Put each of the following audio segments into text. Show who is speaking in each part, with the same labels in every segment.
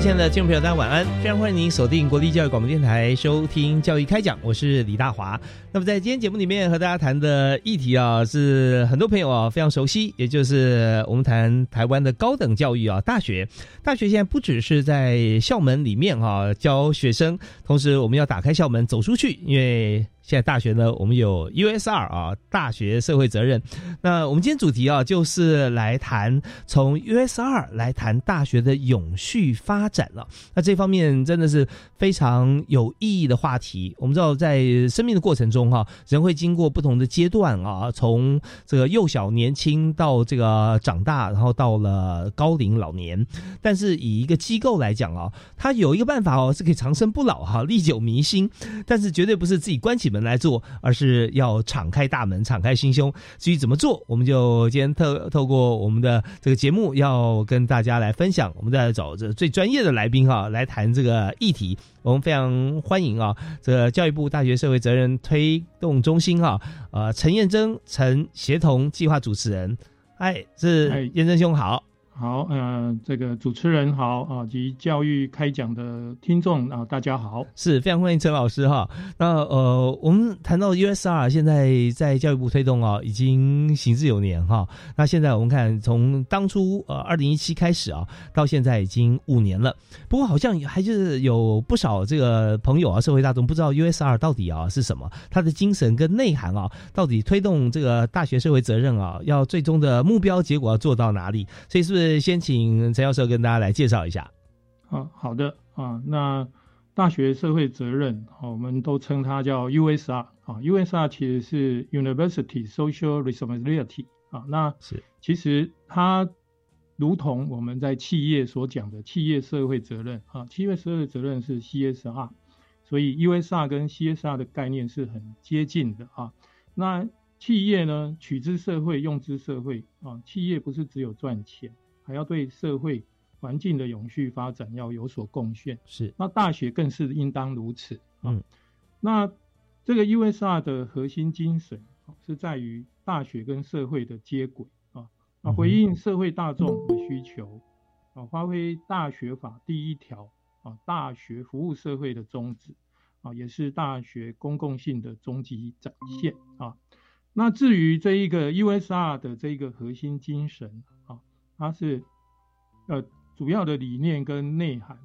Speaker 1: 亲爱的听众朋友，大家晚安！非常欢迎您锁定国立教育广播电台收听教育开讲，我是李大华。那么在今天节目里面和大家谈的议题啊，是很多朋友啊非常熟悉，也就是我们谈台湾的高等教育啊，大学。大学现在不只是在校门里面哈教学生，同时我们要打开校门走出去，因为。现在大学呢，我们有 USR 啊，大学社会责任。那我们今天主题啊，就是来谈从 USR 来谈大学的永续发展了。那这方面真的是非常有意义的话题。我们知道，在生命的过程中哈，人会经过不同的阶段啊，从这个幼小年轻到这个长大，然后到了高龄老年。但是以一个机构来讲啊，它有一个办法哦，是可以长生不老哈，历久弥新。但是绝对不是自己关起门。来做，而是要敞开大门，敞开心胸。至于怎么做，我们就今天透透过我们的这个节目，要跟大家来分享。我们再来找这最专业的来宾哈，来谈这个议题。我们非常欢迎啊，这个教育部大学社会责任推动中心哈，呃，陈彦珍陈协同计划主持人，哎，是燕珍兄好。
Speaker 2: 好，呃，这个主持人好啊，及教育开讲的听众啊，大家好，
Speaker 1: 是非常欢迎陈老师哈。那呃，我们谈到 USR 现在在教育部推动啊，已经行之有年哈。那现在我们看，从当初呃二零一七开始啊，到现在已经五年了。不过好像还是有不少这个朋友啊，社会大众不知道 USR 到底啊是什么，它的精神跟内涵啊，到底推动这个大学社会责任啊，要最终的目标结果要做到哪里？所以是不是？先请陈教授跟大家来介绍一下。
Speaker 2: 啊，好的啊，那大学社会责任啊，我们都称它叫 USR 啊，USR 其实是 University Social Responsibility 啊，那是其实它如同我们在企业所讲的企业社会责任啊，企业社会责任是 CSR，所以 USR 跟 CSR 的概念是很接近的啊。那企业呢，取之社会，用之社会啊，企业不是只有赚钱。还要对社会环境的永续发展要有所贡献，
Speaker 1: 是。
Speaker 2: 那大学更是应当如此。嗯，那这个 USR 的核心精神是在于大学跟社会的接轨啊，啊回应社会大众的需求啊，发挥大学法第一条啊，大学服务社会的宗旨啊，也是大学公共性的终极展现啊。那至于这一个 USR 的这个核心精神。它是呃主要的理念跟内涵，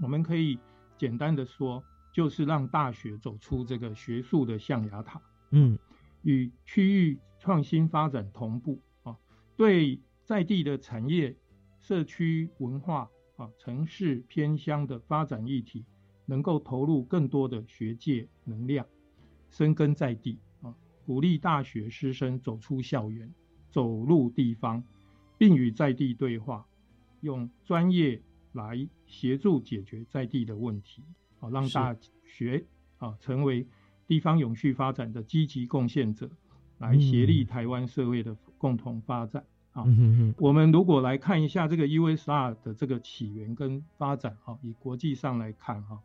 Speaker 2: 我们可以简单的说，就是让大学走出这个学术的象牙塔，嗯，与区域创新发展同步啊，对在地的产业、社区文化啊、城市偏乡的发展议题，能够投入更多的学界能量，深耕在地啊，鼓励大学师生走出校园，走入地方。并与在地对话，用专业来协助解决在地的问题，啊，让大学啊成为地方永续发展的积极贡献者，来协力台湾社会的共同发展。啊，我们如果来看一下这个 USR 的这个起源跟发展，哈，以国际上来看，哈，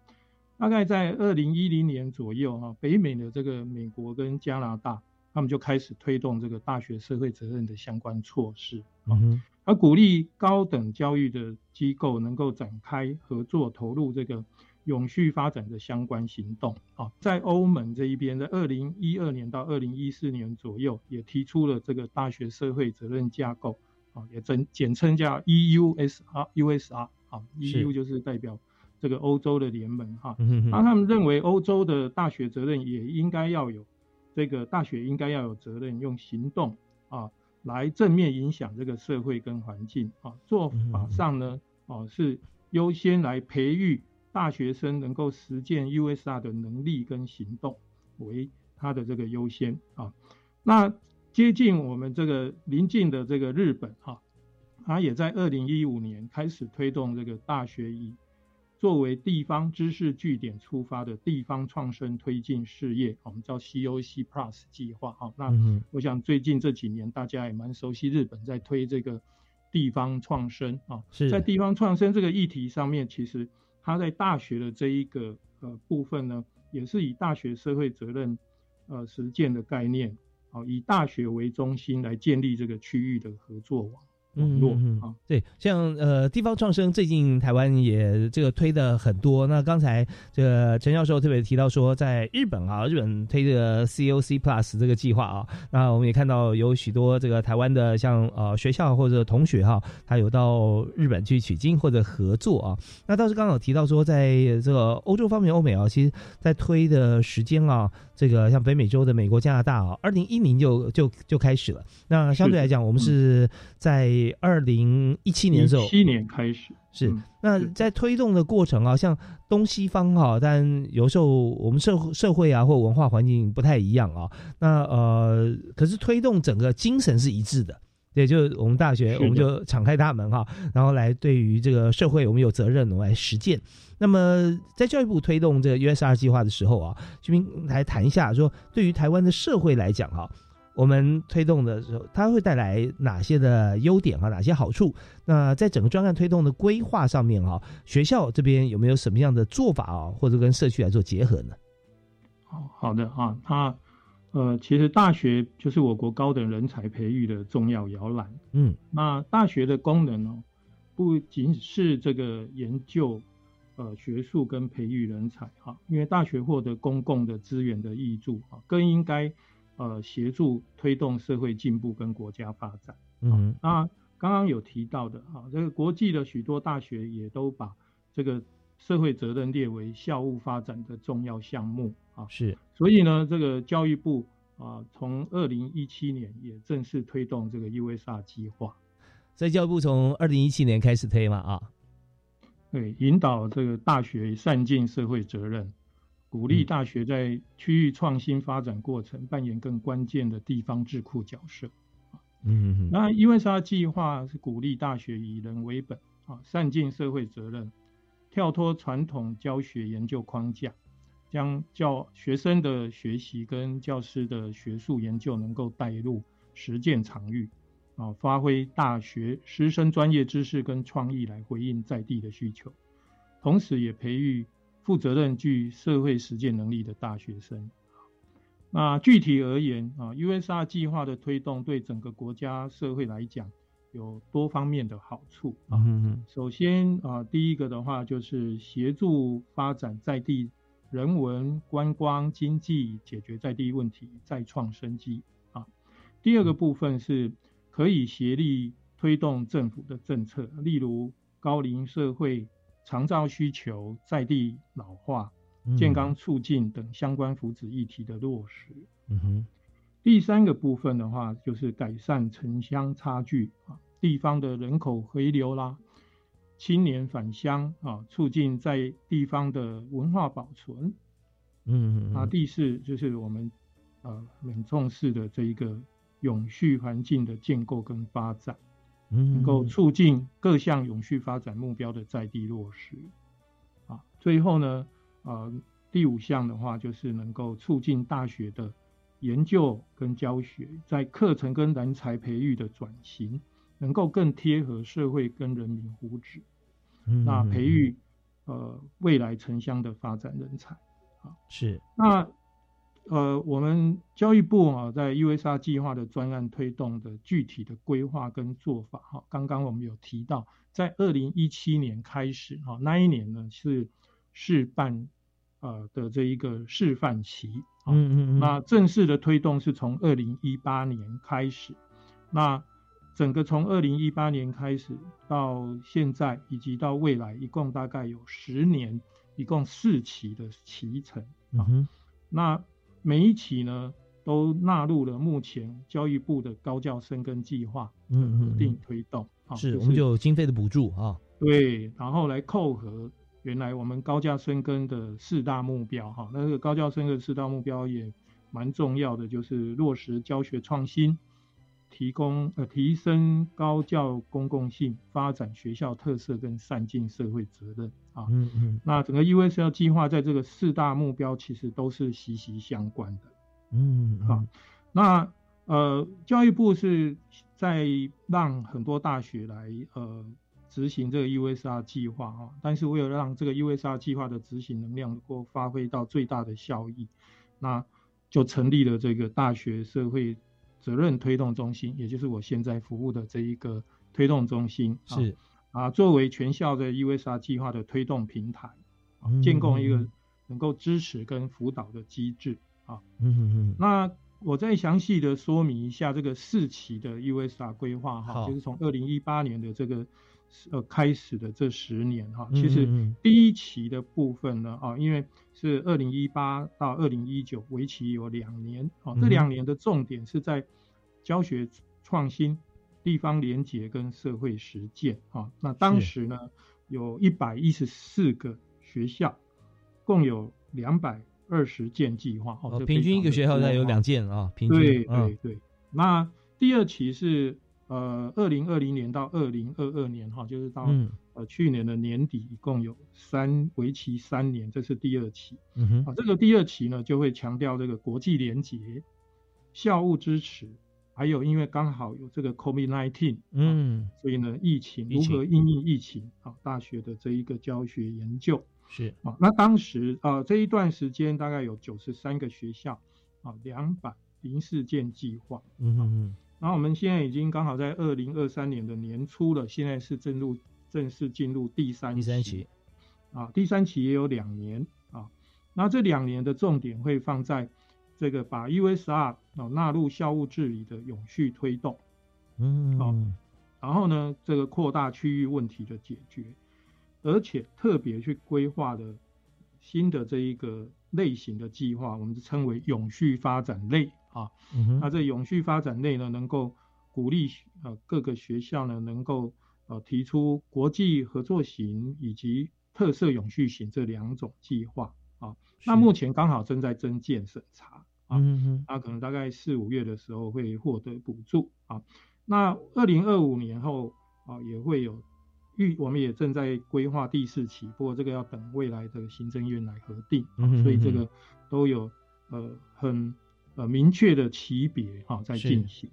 Speaker 2: 大概在二零一零年左右，哈，北美的这个美国跟加拿大。他们就开始推动这个大学社会责任的相关措施啊，而鼓励高等教育的机构能够展开合作，投入这个永续发展的相关行动啊。在欧盟这一边，在二零一二年到二零一四年左右，也提出了这个大学社会责任架构啊，也简简称叫 EUSR，USR 啊，EU 就是代表这个欧洲的联盟哈。那他们认为欧洲的大学责任也应该要有这个大学应该要有责任用行动啊来正面影响这个社会跟环境啊。做法上呢，哦是优先来培育大学生能够实践 USR 的能力跟行动为他的这个优先啊。那接近我们这个邻近的这个日本哈，它也在二零一五年开始推动这个大学以作为地方知识据点出发的地方创生推进事业，我们叫 COC Plus 计划哈。那我想最近这几年大家也蛮熟悉日本在推这个地方创生啊，在地方创生这个议题上面，其实它在大学的这一个呃部分呢，也是以大学社会责任呃实践的概念。好，以大学为中心来建立这个区域的合作网。网络啊，
Speaker 1: 对，像呃地方创生，最近台湾也这个推的很多。那刚才这个陈教授特别提到说，在日本啊，日本推这个 COC Plus 这个计划啊，那我们也看到有许多这个台湾的像呃学校或者同学哈，他有到日本去取经或者合作啊。那倒是刚好提到说，在这个欧洲方面，欧美啊，其实在推的时间啊，这个像北美洲的美国、加拿大啊，二零一零就就就开始了。那相对来讲，我们是在二零一七年的时候，
Speaker 2: 七年开始
Speaker 1: 是那在推动的过程啊，像东西方哈，但有时候我们社社会啊或文化环境不太一样啊。那呃，可是推动整个精神是一致的，对，就是我们大学我们就敞开大门哈，然后来对于这个社会我们有责任，我们来实践。那么在教育部推动这个 USR 计划的时候啊，这边来谈一下，说对于台湾的社会来讲哈。我们推动的时候，它会带来哪些的优点啊？哪些好处？那在整个专案推动的规划上面啊，学校这边有没有什么样的做法啊？或者跟社区来做结合呢？
Speaker 2: 好好的啊，那呃，其实大学就是我国高等人才培育的重要摇篮。嗯，那大学的功能呢，不仅是这个研究、呃学术跟培育人才哈，因为大学获得公共的资源的益助啊，更应该。呃，协助推动社会进步跟国家发展。嗯，那刚刚有提到的啊，这个国际的许多大学也都把这个社会责任列为校务发展的重要项目啊。
Speaker 1: 是，
Speaker 2: 所以呢，这个教育部啊，从二零一七年也正式推动这个 USR 计划。
Speaker 1: 在教育部从二零一七年开始推嘛啊？
Speaker 2: 对，引导这个大学善尽社会责任。鼓励大学在区域创新发展过程扮演更关键的地方智库角色。嗯，那因为它计划是鼓励大学以人为本啊，善尽社会责任，跳脱传统教学研究框架，将教学生的学习跟教师的学术研究能够带入实践场域啊，发挥大学师生专业知识跟创意来回应在地的需求，同时也培育。负责任、具社会实践能力的大学生。那具体而言啊，USR 计划的推动对整个国家社会来讲有多方面的好处啊。首先啊，第一个的话就是协助发展在地人文、观光、经济，解决在地问题，再创生机啊。第二个部分是可以协力推动政府的政策，例如高龄社会。长照需求、在地老化、健康促进等相关福祉议题的落实。嗯哼。第三个部分的话，就是改善城乡差距啊，地方的人口回流啦，青年返乡啊，促进在地方的文化保存。嗯嗯。啊，第四就是我们呃很重视的这一个永续环境的建构跟发展。能够促进各项永续发展目标的在地落实，啊，最后呢，呃，第五项的话就是能够促进大学的研究跟教学在课程跟人才培育的转型，能够更贴合社会跟人民福祉，那培育呃未来城乡的发展人才，啊，
Speaker 1: 是。
Speaker 2: 那。呃，我们教育部啊，在 USR 计划的专案推动的具体的规划跟做法哈，刚刚我们有提到，在二零一七年开始哈，那一年呢是示范呃的这一个示范期，嗯嗯嗯，那正式的推动是从二零一八年开始，那整个从二零一八年开始到现在，以及到未来，一共大概有十年，一共四期的期程啊。那每一期呢，都纳入了目前教育部的高教生根计划嗯嗯定推动
Speaker 1: 啊。是，我们就有经费的补助啊。
Speaker 2: 对，然后来扣合原来我们高教生根的四大目标哈。那这个高教生的四大目标也蛮重要的，就是落实教学创新。提供呃提升高教公共性，发展学校特色跟善尽社会责任啊，嗯嗯，那整个 USL 计划在这个四大目标其实都是息息相关的，嗯好，那呃教育部是在让很多大学来呃执行这个 USR 计划啊，但是为了让这个 USR 计划的执行能量能够发挥到最大的效益，那就成立了这个大学社会。责任推动中心，也就是我现在服务的这一个推动中心，
Speaker 1: 是
Speaker 2: 啊，作为全校的 USR 计划的推动平台，啊建构一个能够支持跟辅导的机制啊。嗯嗯嗯。那我再详细的说明一下这个四期的 USR 规划哈，就是从二零一八年的这个呃开始的这十年哈，其实第一期的部分呢啊，因为是二零一八到二零一九，为期有两年啊，这两年的重点是在教学创新、地方连结跟社会实践啊。那当时呢，有一百一十四个学校，共有两百二十件计划哦，
Speaker 1: 平均一个学校才有两件啊，平均
Speaker 2: 对对对。那第二期是呃二零二零年到二零二二年哈，就是到呃去年的年底，一共有三为期三年，这是第二期。嗯哼，啊，这个第二期呢就会强调这个国际连结、校务支持。还有，因为刚好有这个 COVID-19，嗯，所以呢，疫情如何应应疫情啊？大学的这一个教学研究
Speaker 1: 是
Speaker 2: 啊，那当时啊这一段时间大概有九十三个学校啊，两百零四件计划，嗯嗯嗯。然后我们现在已经刚好在二零二三年的年初了，现在是正入正式进入第三
Speaker 1: 第三期。
Speaker 2: 啊，第三期也有两年啊，那这两年的重点会放在。这个把 USR 哦纳入校务治理的永续推动，嗯，好，然后呢，这个扩大区域问题的解决，而且特别去规划的新的这一个类型的计划，我们称为永续发展类啊。那这永续发展类呢，能够鼓励呃各个学校呢，能够呃提出国际合作型以及特色永续型这两种计划啊。那目前刚好正在增建审查。嗯哼，那可能大概四五月的时候会获得补助啊。那二零二五年后啊，也会有预，我们也正在规划第四期，不过这个要等未来的行政院来核定，所以这个都有呃很呃明确的级别哈在进行。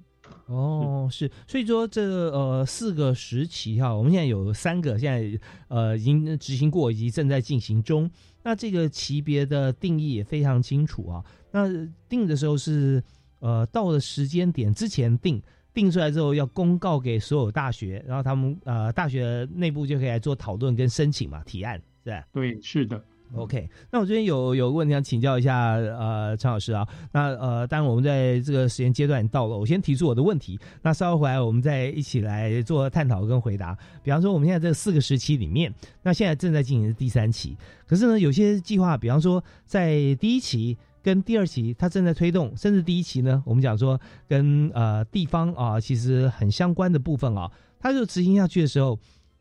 Speaker 1: 哦，是，所以说这呃四个时期哈，我们现在有三个，现在呃已经执行过以及正在进行中。那这个级别的定义也非常清楚啊。那定的时候是呃到了时间点之前定，定出来之后要公告给所有大学，然后他们呃大学内部就可以来做讨论跟申请嘛，提案是吧？
Speaker 2: 对，是的。
Speaker 1: OK，那我这边有有个问题想请教一下，呃，陈老师啊，那呃，当然我们在这个时间阶段到了，我先提出我的问题，那稍后回来我们再一起来做探讨跟回答。比方说，我们现在这四个时期里面，那现在正在进行的第三期，可是呢，有些计划，比方说在第一期跟第二期，它正在推动，甚至第一期呢，我们讲说跟呃地方啊其实很相关的部分啊，它就执行下去的时候，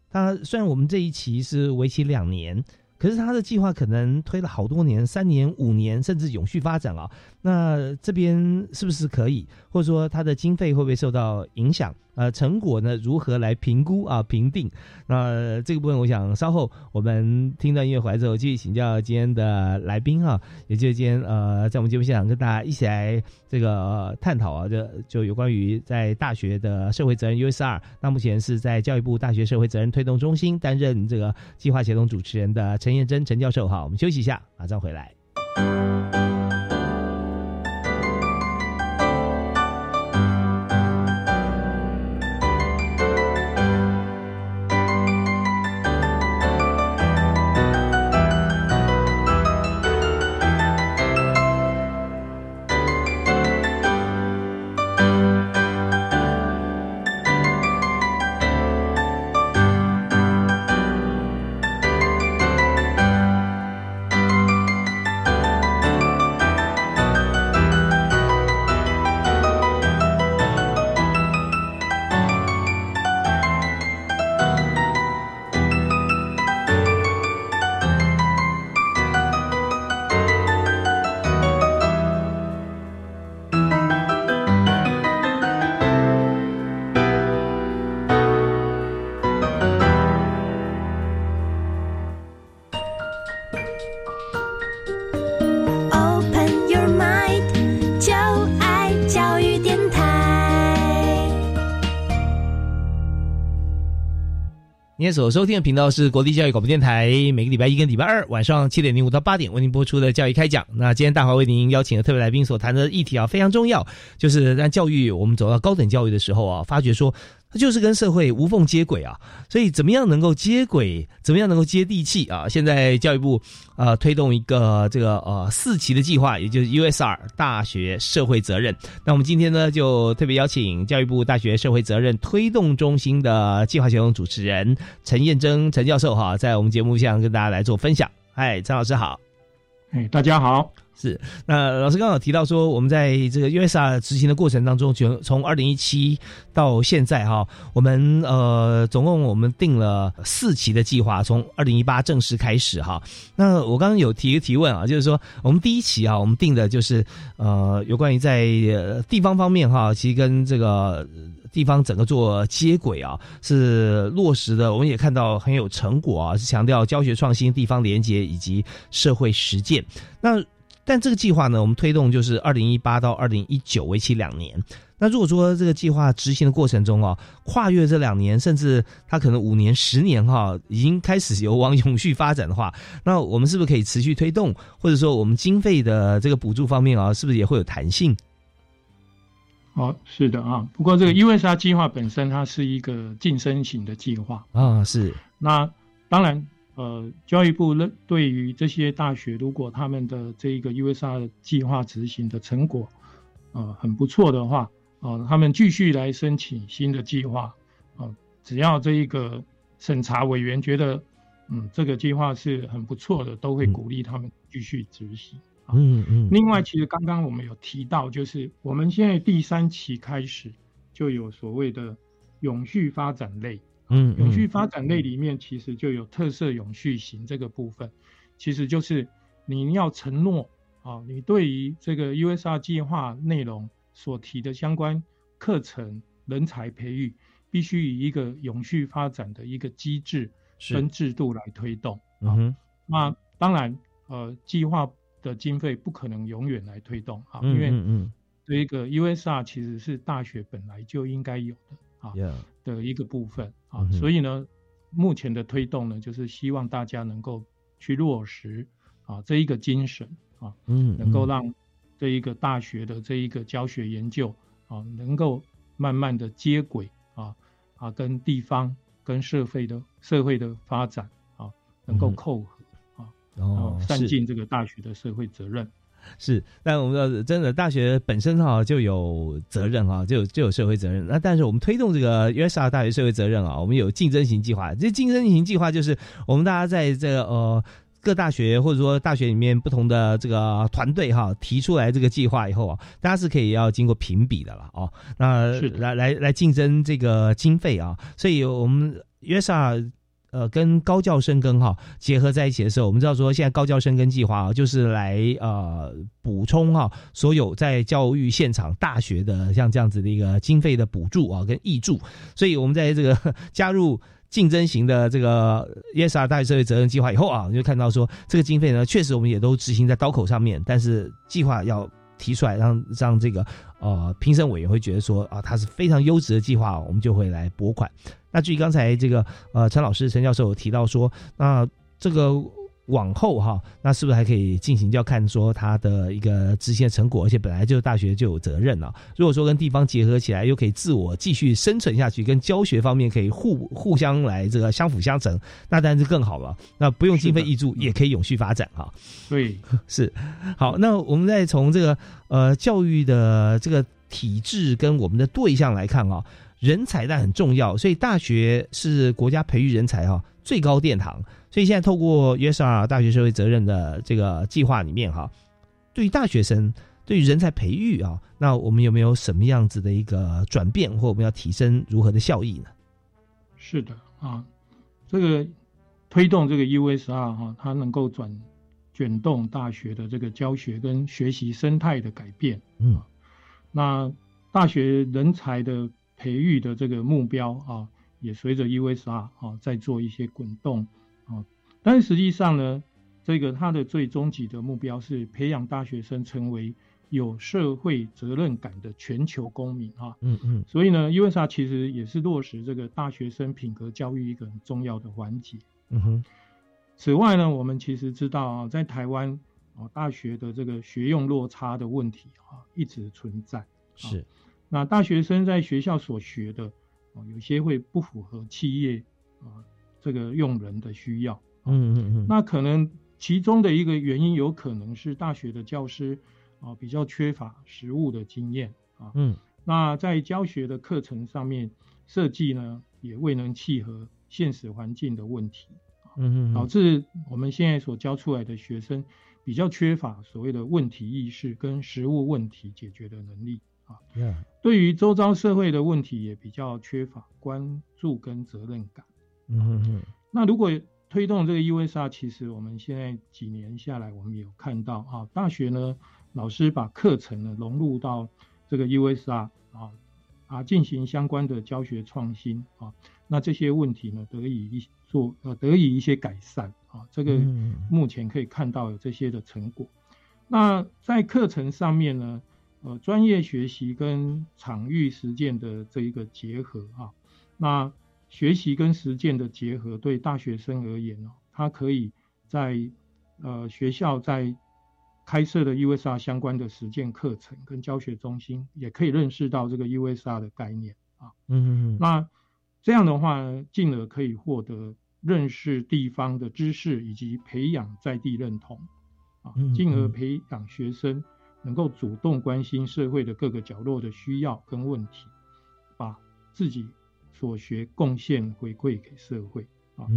Speaker 1: 它虽然我们这一期是为期两年。可是他的计划可能推了好多年，三年、五年，甚至永续发展啊。那这边是不是可以，或者说它的经费会不会受到影响？呃，成果呢如何来评估啊？评定？那这个部分，我想稍后我们听到音乐回来之后，继续请教今天的来宾哈，也就是今天呃，在我们节目现场跟大家一起来这个探讨啊，就就有关于在大学的社会责任 USR。那目前是在教育部大学社会责任推动中心担任这个计划协同主持人的陈彦珍陈教授哈，我们休息一下，马上回来。天所收听的频道是国立教育广播电台，每个礼拜一跟礼拜二晚上七点零五到八点为您播出的教育开讲。那今天大华为您邀请的特别来宾所谈的议题啊，非常重要，就是在教育我们走到高等教育的时候啊，发觉说。它就是跟社会无缝接轨啊，所以怎么样能够接轨，怎么样能够接地气啊？现在教育部呃推动一个这个呃四期的计划，也就是 USR 大学社会责任。那我们今天呢就特别邀请教育部大学社会责任推动中心的计划行动主持人陈燕珍陈教授哈，在我们节目上跟大家来做分享。嗨，陈老师好。
Speaker 2: 哎，大家好。
Speaker 1: 是，那老师刚好提到说，我们在这个 USA 执行的过程当中，就从二零一七到现在哈，我们呃总共我们定了四期的计划，从二零一八正式开始哈。那我刚刚有提一个提问啊，就是说我们第一期啊，我们定的就是呃有关于在地方方面哈，其实跟这个地方整个做接轨啊，是落实的，我们也看到很有成果啊，是强调教学创新、地方连结以及社会实践。那但这个计划呢，我们推动就是二零一八到二零一九，为期两年。那如果说这个计划执行的过程中哦，跨越这两年，甚至它可能五年、十年哈，已经开始有往永续发展的话，那我们是不是可以持续推动？或者说，我们经费的这个补助方面啊，是不是也会有弹性？
Speaker 2: 哦，是的啊。不过这个因为它计划本身它是一个晋升型的计划
Speaker 1: 啊，是。
Speaker 2: 那当然。呃，教育部认对于这些大学，如果他们的这一个 USR 计划执行的成果，呃，很不错的话，啊，他们继续来申请新的计划，啊，只要这一个审查委员觉得，嗯，这个计划是很不错的，都会鼓励他们继续执行。
Speaker 1: 嗯嗯。
Speaker 2: 另外，其实刚刚我们有提到，就是我们现在第三期开始就有所谓的永续发展类。
Speaker 1: 嗯，
Speaker 2: 永续发展类里面其实就有特色永续型这个部分，其实就是你要承诺啊，你对于这个 USR 计划内容所提的相关课程、人才培育，必须以一个永续发展的一个机制跟制度来推动。
Speaker 1: 嗯哼，
Speaker 2: 那当然，呃，计划的经费不可能永远来推动啊，因为
Speaker 1: 嗯，
Speaker 2: 这一个 USR 其实是大学本来就应该有的。啊的一个部分啊，所以呢，目前的推动呢，就是希望大家能够去落实啊这一个精神啊，
Speaker 1: 嗯，
Speaker 2: 能够让这一个大学的这一个教学研究啊，能够慢慢的接轨啊啊，跟地方跟社会的社会的发展啊，能够扣合啊，然后善尽这个大学的社会责任。
Speaker 1: 是，但我们说，真的大学本身哈就有责任哈，就有就有社会责任。那但是我们推动这个 USR 大学社会责任啊，我们有竞争型计划。这竞争型计划就是我们大家在这个呃各大学或者说大学里面不同的这个团队哈提出来这个计划以后啊，大家是可以要经过评比的了哦。那来来来竞争这个经费啊，所以我们 USR。呃，跟高教生根哈结合在一起的时候，我们知道说现在高教生根计划啊，就是来呃补充哈所有在教育现场大学的像这样子的一个经费的补助啊跟益助，所以我们在这个 加入竞争型的这个 ESR 大学社会责任计划以后啊，就看到说这个经费呢，确实我们也都执行在刀口上面，但是计划要提出来让让这个呃评审委员会觉得说啊，它是非常优质的计划，我们就会来拨款。那至于刚才这个呃陈老师陈教授有提到说，那这个往后哈，那是不是还可以进行？就要看说他的一个执行的成果，而且本来就大学就有责任了。如果说跟地方结合起来，又可以自我继续生存下去，跟教学方面可以互互相来这个相辅相成，那当然是更好了。那不用经费挹注也可以永续发展哈。
Speaker 2: 对，
Speaker 1: 是好。那我们再从这个呃教育的这个体制跟我们的对象来看啊。人才但很重要，所以大学是国家培育人才哈最高殿堂。所以现在透过 USR 大学社会责任的这个计划里面哈，对于大学生对于人才培育啊，那我们有没有什么样子的一个转变，或我们要提升如何的效益呢？
Speaker 2: 是的啊，这个推动这个 USR 哈，它能够转卷动大学的这个教学跟学习生态的改变。
Speaker 1: 嗯，
Speaker 2: 那大学人才的。培育的这个目标啊，也随着 USR 啊在做一些滚动啊，但是实际上呢，这个它的最终极的目标是培养大学生成为有社会责任感的全球公民啊。
Speaker 1: 嗯嗯。
Speaker 2: 所以呢，USR 其实也是落实这个大学生品格教育一个很重要的环节。
Speaker 1: 嗯哼。
Speaker 2: 此外呢，我们其实知道啊，在台湾啊，大学的这个学用落差的问题啊，一直存在。
Speaker 1: 是。
Speaker 2: 那大学生在学校所学的啊，有些会不符合企业啊这个用人的需要。
Speaker 1: 嗯嗯嗯。
Speaker 2: 那可能其中的一个原因，有可能是大学的教师啊比较缺乏实务的经验啊。
Speaker 1: 嗯。
Speaker 2: 那在教学的课程上面设计呢，也未能契合现实环境的问题。
Speaker 1: 嗯嗯，
Speaker 2: 导致我们现在所教出来的学生比较缺乏所谓的问题意识跟实务问题解决的能力啊。对于周遭社会的问题也比较缺乏关注跟责任感。
Speaker 1: 嗯嗯嗯。
Speaker 2: 那如果推动这个 USR，其实我们现在几年下来，我们有看到啊，大学呢老师把课程呢融入到这个 USR 啊啊进行相关的教学创新啊。那这些问题呢，得以一做呃得以一些改善啊，这个目前可以看到有这些的成果。那在课程上面呢，呃，专业学习跟场域实践的这一个结合啊，那学习跟实践的结合，对大学生而言哦，他可以在呃学校在开设的 USR 相关的实践课程跟教学中心，也可以认识到这个 USR 的概念啊。
Speaker 1: 嗯嗯嗯。
Speaker 2: 那这样的话，进而可以获得认识地方的知识，以及培养在地认同，啊，进而培养学生能够主动关心社会的各个角落的需要跟问题，把自己所学贡献回馈给社会啊。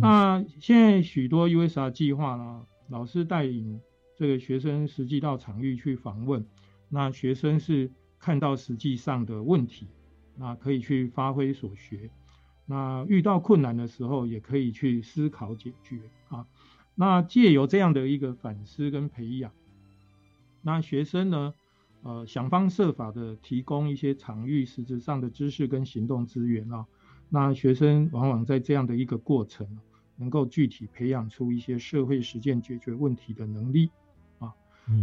Speaker 2: 那现在许多 USR 计划呢，老师带领这个学生实际到场域去访问，那学生是看到实际上的问题。那可以去发挥所学，那遇到困难的时候也可以去思考解决啊。那借由这样的一个反思跟培养，那学生呢，呃，想方设法的提供一些场域实质上的知识跟行动资源啊。那学生往往在这样的一个过程，能够具体培养出一些社会实践解决问题的能力啊。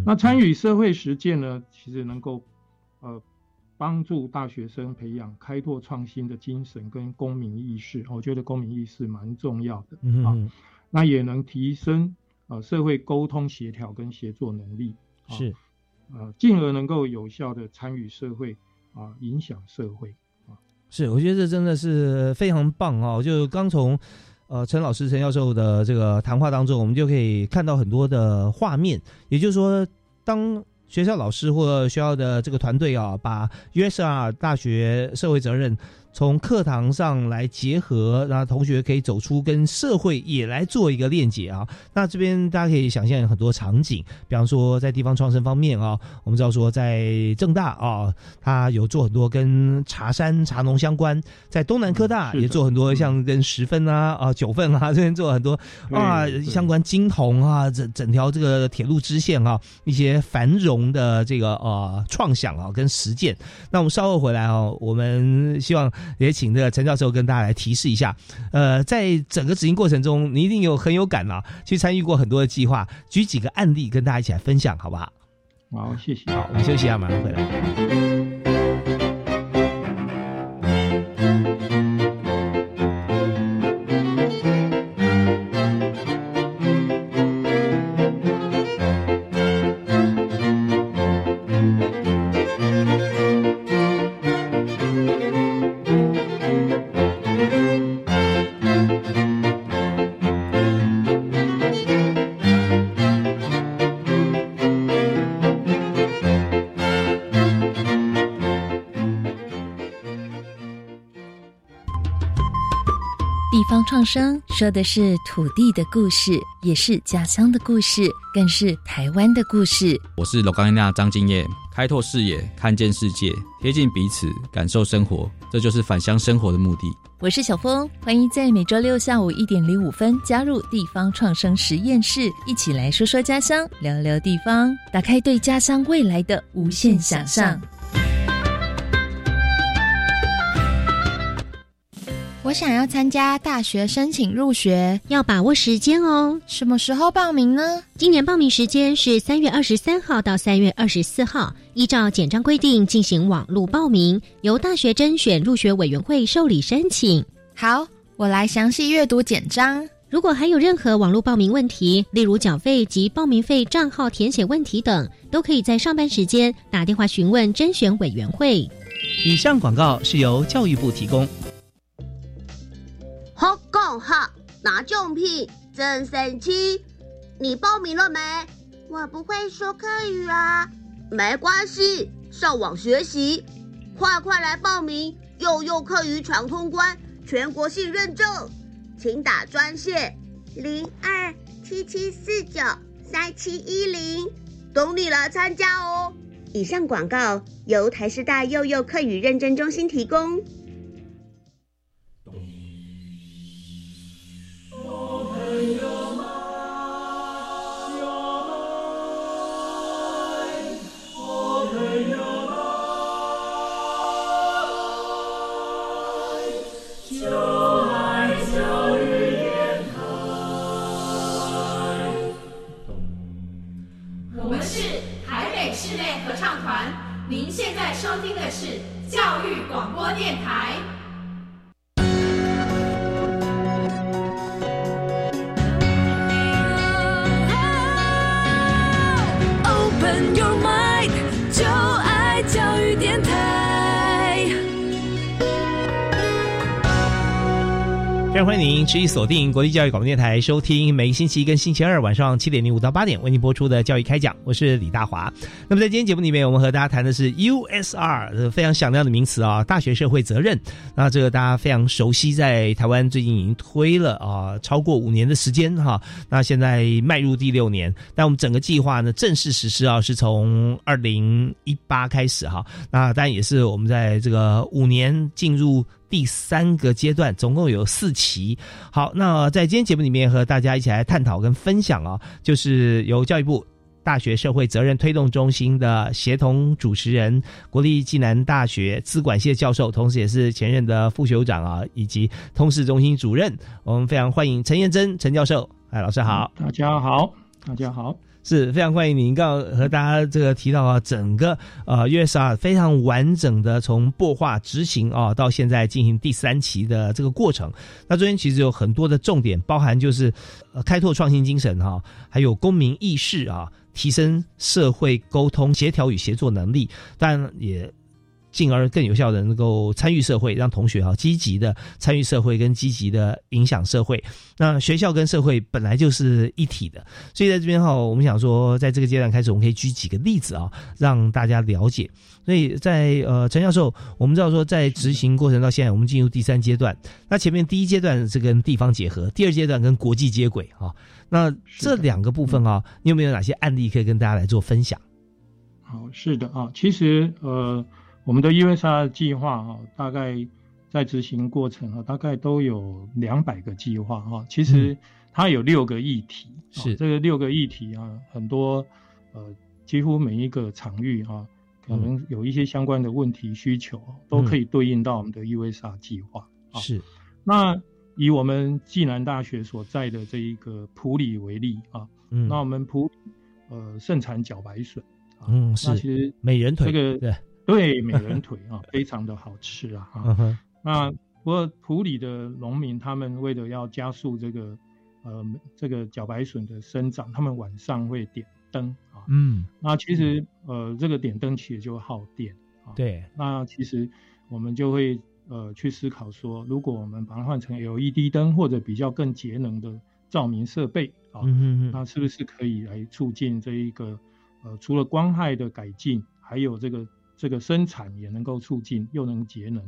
Speaker 2: 那参与社会实践呢，其实能够呃。帮助大学生培养开拓创新的精神跟公民意识，我觉得公民意识蛮重要的啊。那也能提升呃社会沟通协调跟协作能力，
Speaker 1: 是
Speaker 2: 呃进而能够有效的参与社会啊，影响社会啊。
Speaker 1: 是，我觉得这真的是非常棒啊！就刚从呃陈老师陈教授的这个谈话当中，我们就可以看到很多的画面，也就是说当。学校老师或学校的这个团队啊，把 USR 大学社会责任。从课堂上来结合，那同学可以走出跟社会也来做一个链接啊。那这边大家可以想象很多场景，比方说在地方创生方面啊，我们知道说在正大啊，他有做很多跟茶山茶农相关；在东南科大也做很多像跟十分啊、啊九份啊 这边做很多啊相关金铜啊整整条这个铁路支线啊一些繁荣的这个呃创想啊跟实践。那我们稍后回来啊，我们希望。也请这个陈教授跟大家来提示一下，呃，在整个执行过程中，你一定有很有感啊，去参与过很多的计划，举几个案例跟大家一起来分享，好不好？
Speaker 2: 好，谢谢。
Speaker 1: 好，我们休息一下，马上回来。
Speaker 3: 说的是土地的故事，也是家乡的故事，更是台湾的故事。
Speaker 4: 我是罗冈亚张金叶，开拓视野，看见世界，贴近彼此，感受生活，这就是返乡生活的目的。
Speaker 3: 我是小峰，欢迎在每周六下午一点零五分加入地方创生实验室，一起来说说家乡，聊聊地方，打开对家乡未来的无限想象。
Speaker 5: 我想要参加大学申请入学，
Speaker 6: 要把握时间哦。
Speaker 5: 什么时候报名呢？
Speaker 6: 今年报名时间是三月二十三号到三月二十四号，依照简章规定进行网络报名，由大学甄选入学委员会受理申请。
Speaker 5: 好，我来详细阅读简章。
Speaker 6: 如果还有任何网络报名问题，例如缴费及报名费账号填写问题等，都可以在上班时间打电话询问甄选委员会。
Speaker 1: 以上广告是由教育部提供。
Speaker 7: 好讲好，拿奖品真神奇！你报名了没？
Speaker 8: 我不会说客语啊。
Speaker 7: 没关系，上网学习，快快来报名！幼幼课语闯通关，全国性认证，请打专线
Speaker 8: 零二七七四九三七一零，
Speaker 7: 等你来参加哦。
Speaker 9: 以上广告由台师大幼幼课语认证中心提供。
Speaker 1: 欢迎您持续锁定国立教育广播电台，收听每个星期一跟星期二晚上七点零五到八点为您播出的教育开讲，我是李大华。那么在今天节目里面，我们和大家谈的是 USR，非常响亮的名词啊，大学社会责任。那这个大家非常熟悉，在台湾最近已经推了啊，超过五年的时间哈。那现在迈入第六年，但我们整个计划呢正式实施啊，是从二零一八开始哈。那但也是我们在这个五年进入。第三个阶段总共有四期。好，那在今天节目里面和大家一起来探讨跟分享啊，就是由教育部大学社会责任推动中心的协同主持人，国立暨南大学资管系教授，同时也是前任的副学长啊，以及通识中心主任。我们非常欢迎陈彦珍陈教授，哎，老师好，
Speaker 2: 大家好，大家好。
Speaker 1: 是非常欢迎您。刚刚和大家这个提到啊，整个呃 USR 非常完整的从擘画执行啊，到现在进行第三期的这个过程。那中间其实有很多的重点，包含就是开拓创新精神哈，还有公民意识啊，提升社会沟通协调与协作能力，但也。进而更有效的能够参与社会，让同学哈积极的参与社会跟积极的影响社会。那学校跟社会本来就是一体的，所以在这边哈，我们想说，在这个阶段开始，我们可以举几个例子啊，让大家了解。所以在呃，陈教授，我们知道说，在执行过程到现在，我们进入第三阶段。那前面第一阶段是跟地方结合，第二阶段跟国际接轨啊。那这两个部分啊，你有没有哪些案例可以跟大家来做分享？
Speaker 2: 好，是的啊，其实呃。我们的 USR 计划哈，大概在执行过程哈，大概都有两百个计划哈。其实它有六个议题，
Speaker 1: 是
Speaker 2: 这个六个议题啊，很多呃，几乎每一个场域啊，可能有一些相关的问题需求，都可以对应到我们的 USR 计划。
Speaker 1: 是。
Speaker 2: 那以我们暨南大学所在的这一个普里为例啊，那我们普呃盛产茭白笋，
Speaker 1: 嗯，是，
Speaker 2: 其实
Speaker 1: 美人腿
Speaker 2: 这个
Speaker 1: 对。
Speaker 2: 对，美人 腿啊，非常的好吃啊！哈，那不过普里的农民，他们为了要加速这个呃这个茭白笋的生长，他们晚上会点灯啊。嗯，那其实呃这个点灯其实就耗电啊。
Speaker 1: 对，
Speaker 2: 那其实我们就会呃去思考说，如果我们把它换成 LED 灯或者比较更节能的照明设备啊，那是不是可以来促进这一个呃除了光害的改进，还有这个。这个生产也能够促进，又能节能，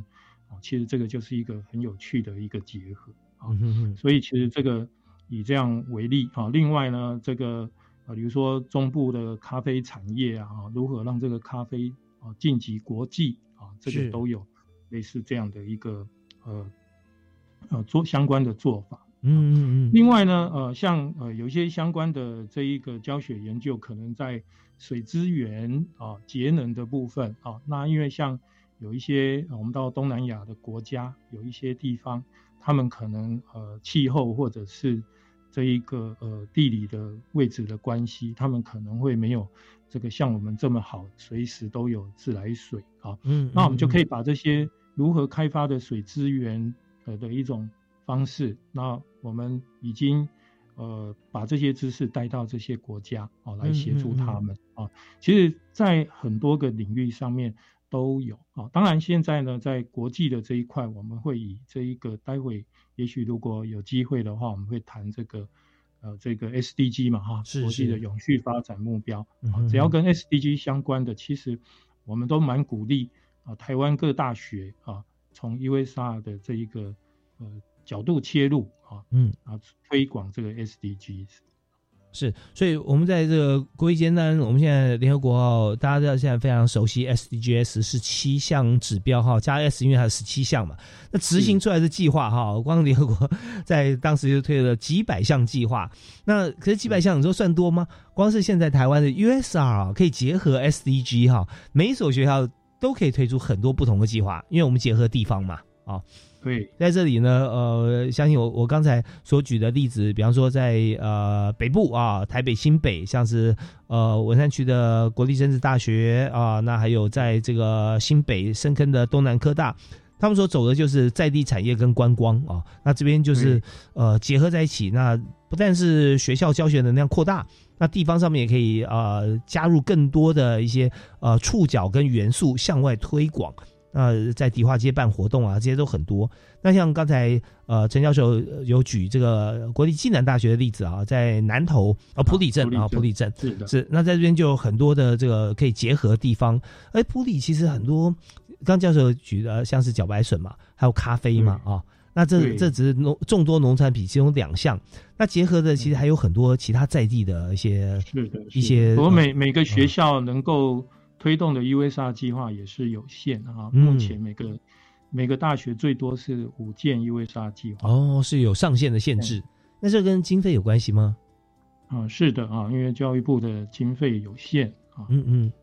Speaker 2: 啊，其实这个就是一个很有趣的一个结合啊。所以其实这个以这样为例啊，另外呢，这个啊，比如说中部的咖啡产业啊，如何让这个咖啡啊晋级国际啊，这个都有类似这样的一个呃呃做相关的做法。
Speaker 1: 嗯嗯嗯。
Speaker 2: 另外呢，呃，像呃有一些相关的这一个教学研究，可能在水资源啊，节能的部分啊，那因为像有一些我们到东南亚的国家，有一些地方，他们可能呃气候或者是这一个呃地理的位置的关系，他们可能会没有这个像我们这么好，随时都有自来水啊。嗯，那我们就可以把这些如何开发的水资源呃的一种方式，那我们已经呃把这些知识带到这些国家啊，来协助他们啊。其实，在很多个领域上面。都有啊，当然现在呢，在国际的这一块，我们会以这一个，待会也许如果有机会的话，我们会谈这个，呃，这个 SDG 嘛，哈，国际的永续发展目标，只要跟 SDG 相关的，其实我们都蛮鼓励啊，台湾各大学啊，从 USR 的这一个呃角度切入啊，嗯啊，推广这个 SDGs。
Speaker 1: 是，所以我们在这个国际间呢，我们现在联合国大家知道现在非常熟悉 SDGs 是七项指标哈，加 S 因为它十七项嘛，那执行出来的计划哈，光联合国 在当时就推了几百项计划，那可是几百项你说算多吗？光是现在台湾的 USR 可以结合 SDG 哈，每一所学校都可以推出很多不同的计划，因为我们结合地方嘛，啊。
Speaker 2: 对，
Speaker 1: 在这里呢，呃，相信我，我刚才所举的例子，比方说在呃北部啊，台北新北，像是呃文山区的国立政治大学啊，那还有在这个新北深坑的东南科大，他们所走的就是在地产业跟观光啊，那这边就是呃结合在一起，那不但是学校教学能量扩大，那地方上面也可以呃加入更多的一些呃触角跟元素向外推广。呃，在迪化街办活动啊，这些都很多。那像刚才呃，陈教授有举这个国立暨南大学的例子啊，在南投啊，埔里镇啊，埔里镇
Speaker 2: 是。
Speaker 1: 那在这边就有很多的这个可以结合地方。哎，埔里其实很多，刚教授举的像是茭白笋嘛，还有咖啡嘛啊。那这这只是农众多农产品其中两项。那结合的其实还有很多其他在地的一些
Speaker 2: 是的，
Speaker 1: 一些。
Speaker 2: 我每每个学校能够。推动的 USR 计划也是有限啊，目前每个每个大学最多是五件 USR 计划
Speaker 1: 哦，是有上限的限制。那这跟经费有关系吗？
Speaker 2: 啊，是的啊，因为教育部的经费有限啊。嗯
Speaker 1: 嗯，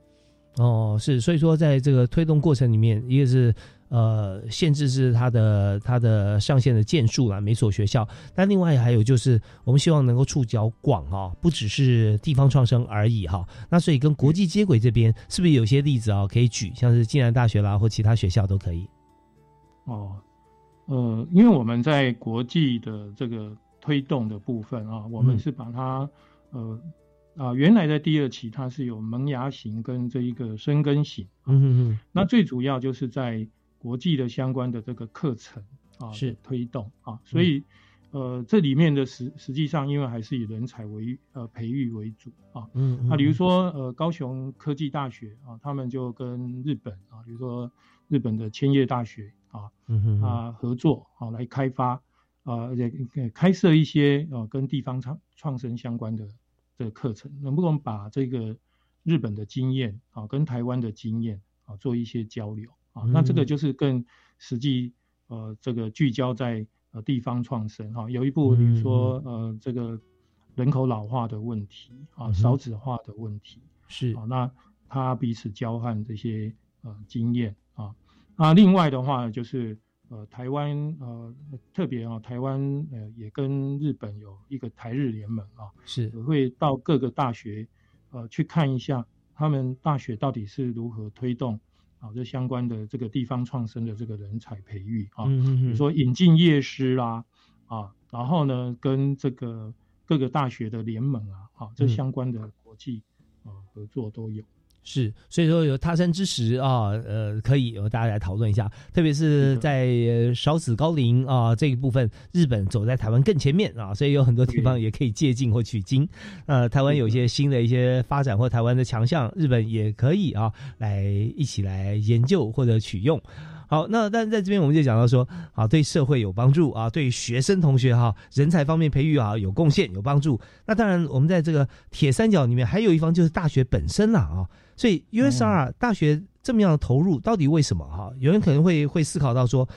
Speaker 1: 哦，是，所以说在这个推动过程里面，一个是。呃，限制是它的它的上限的件数啦，每所学校。但另外还有就是，我们希望能够触角广哈，不只是地方创生而已哈。那所以跟国际接轨这边，是不是有些例子啊可以举，像是暨南大学啦或其他学校都可以？
Speaker 2: 哦，呃，因为我们在国际的这个推动的部分啊，我们是把它呃啊原来的第二期它是有萌芽型跟这一个生根型，嗯嗯嗯，那最主要就是在国际的相关的这个课程啊，
Speaker 1: 是。
Speaker 2: 推动啊，所以呃，这里面的实实际上，因为还是以人才为呃培育为主啊，嗯，那比如说呃，高雄科技大学啊，他们就跟日本啊，比如说日本的千叶大学啊，嗯哼啊合作啊，来开发啊，而且开设一些呃跟地方创创生相关的这个课程，能不能把这个日本的经验啊，跟台湾的经验啊，做一些交流？啊，那这个就是更实际，呃，这个聚焦在呃地方创生。哈，有一部比如说呃这个人口老化的问题啊，少子化的问题。
Speaker 1: 是。
Speaker 2: 啊，那他彼此交换这些呃经验。啊，那另外的话就是呃台湾呃特别啊台湾呃也跟日本有一个台日联盟啊，
Speaker 1: 是。
Speaker 2: 会到各个大学呃去看一下他们大学到底是如何推动。啊，这相关的这个地方创生的这个人才培育啊，比如说引进业师啦，啊，然后呢，跟这个各个大学的联盟啊，啊，这相关的国际啊合作都有。
Speaker 1: 是，所以说有他山之石啊，呃，可以由大家来讨论一下，特别是在少子高龄啊这一部分，日本走在台湾更前面啊，所以有很多地方也可以借鉴或取经。呃，台湾有一些新的一些发展或台湾的强项，日本也可以啊来一起来研究或者取用。好，那但在这边我们就讲到说，啊，对社会有帮助啊，对学生同学哈，人才方面培育啊有贡献有帮助。那当然，我们在这个铁三角里面还有一方就是大学本身了啊。所以 USR 大学这么样的投入，到底为什么哈？有人可能会会思考到说，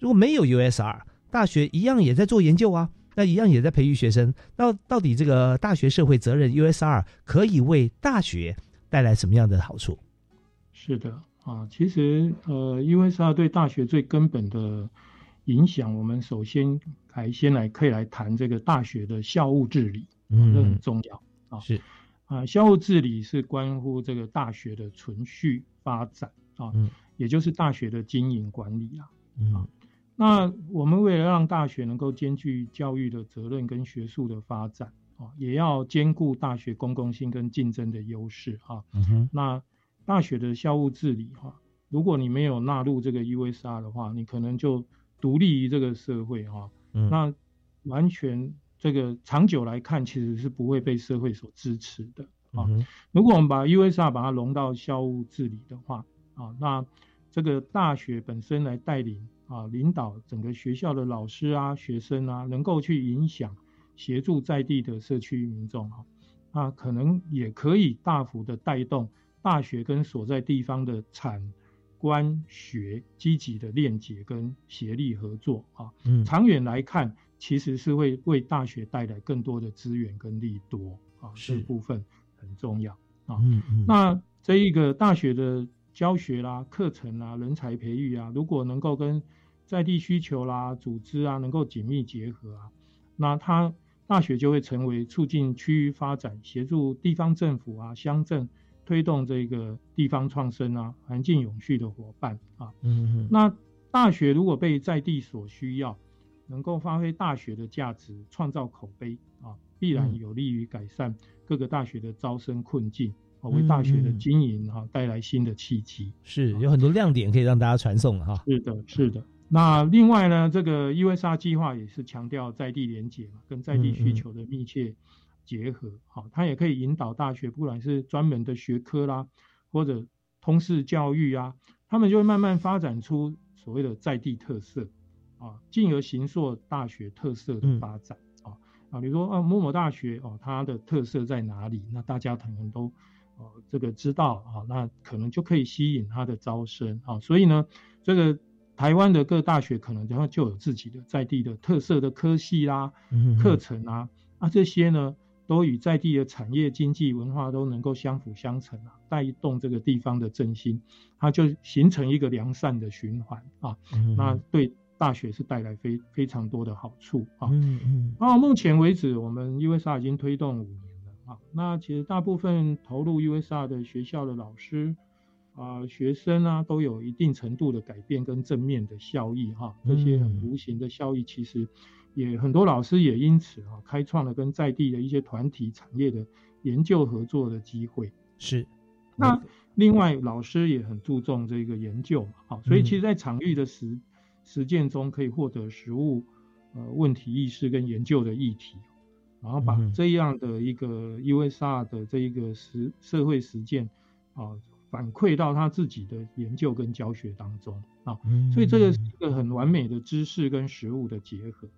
Speaker 1: 如果没有 USR 大学一样也在做研究啊，那一样也在培育学生。那到底这个大学社会责任 USR 可以为大学带来什么样的好处？
Speaker 2: 是的。啊，其实呃，USR 对大学最根本的影响，我们首先来先来可以来谈这个大学的校务治理，嗯，这很重要啊。
Speaker 1: 是
Speaker 2: 啊，校务治理是关乎这个大学的存续发展啊，也就是大学的经营管理啊。嗯，那我们为了让大学能够兼具教育的责任跟学术的发展啊，也要兼顾大学公共性跟竞争的优势啊。嗯哼，那大学的校务治理哈，如果你没有纳入这个 USR 的话，你可能就独立于这个社会哈。嗯，那完全。这个长久来看，其实是不会被社会所支持的啊。如果我们把 USR 把它融到校务治理的话啊，那这个大学本身来带领啊，领导整个学校的老师啊、学生啊，能够去影响、协助在地的社区民众啊，那可能也可以大幅的带动大学跟所在地方的产官学积极的链接跟协力合作啊。嗯，长远来看。其实是会为大学带来更多的资源跟利多啊，这部分很重要啊。嗯嗯。那这一个大学的教学啦、课程啦、人才培育啊，如果能够跟在地需求啦、组织啊能够紧密结合啊，那它大学就会成为促进区域发展、协助地方政府啊、乡镇推动这个地方创生啊、环境永续的伙伴啊。嗯嗯。那大学如果被在地所需要。能够发挥大学的价值，创造口碑啊，必然有利于改善各个大学的招生困境，为大学的经营哈带来新的契机。
Speaker 1: 是有很多亮点可以让大家传送哈。
Speaker 2: 是的，是的。那另外呢，这个 USR 计划也是强调在地连结嘛，跟在地需求的密切结合。好，它也可以引导大学，不管是专门的学科啦，或者通识教育啊，他们就会慢慢发展出所谓的在地特色。啊，进而形塑大学特色的发展啊啊，比如说啊，某某大学哦，它的特色在哪里？那大家可能都哦这个知道啊，那可能就可以吸引它的招生啊。所以呢，这个台湾的各大学可能然后就有自己的在地的特色的科系啦、课程啊，啊这些呢都与在地的产业、经济、文化都能够相辅相成啊，带动这个地方的振兴，它就形成一个良善的循环啊。那对。大学是带来非非常多的好处啊，嗯嗯，到目前为止，我们 USR 已经推动五年了啊。那其实大部分投入 USR 的学校的老师啊、学生啊，都有一定程度的改变跟正面的效益哈。这些很无形的效益，其实也很多老师也因此啊，开创了跟在地的一些团体、产业的研究合作的机会。
Speaker 1: 是，
Speaker 2: 那另外老师也很注重这个研究嘛，好，所以其实，在场域的时实践中可以获得实物呃问题意识跟研究的议题，然后把这样的一个 USR 的这一个实社会实践啊反馈到他自己的研究跟教学当中。啊，所以这个是一个很完美的知识跟实物的结合。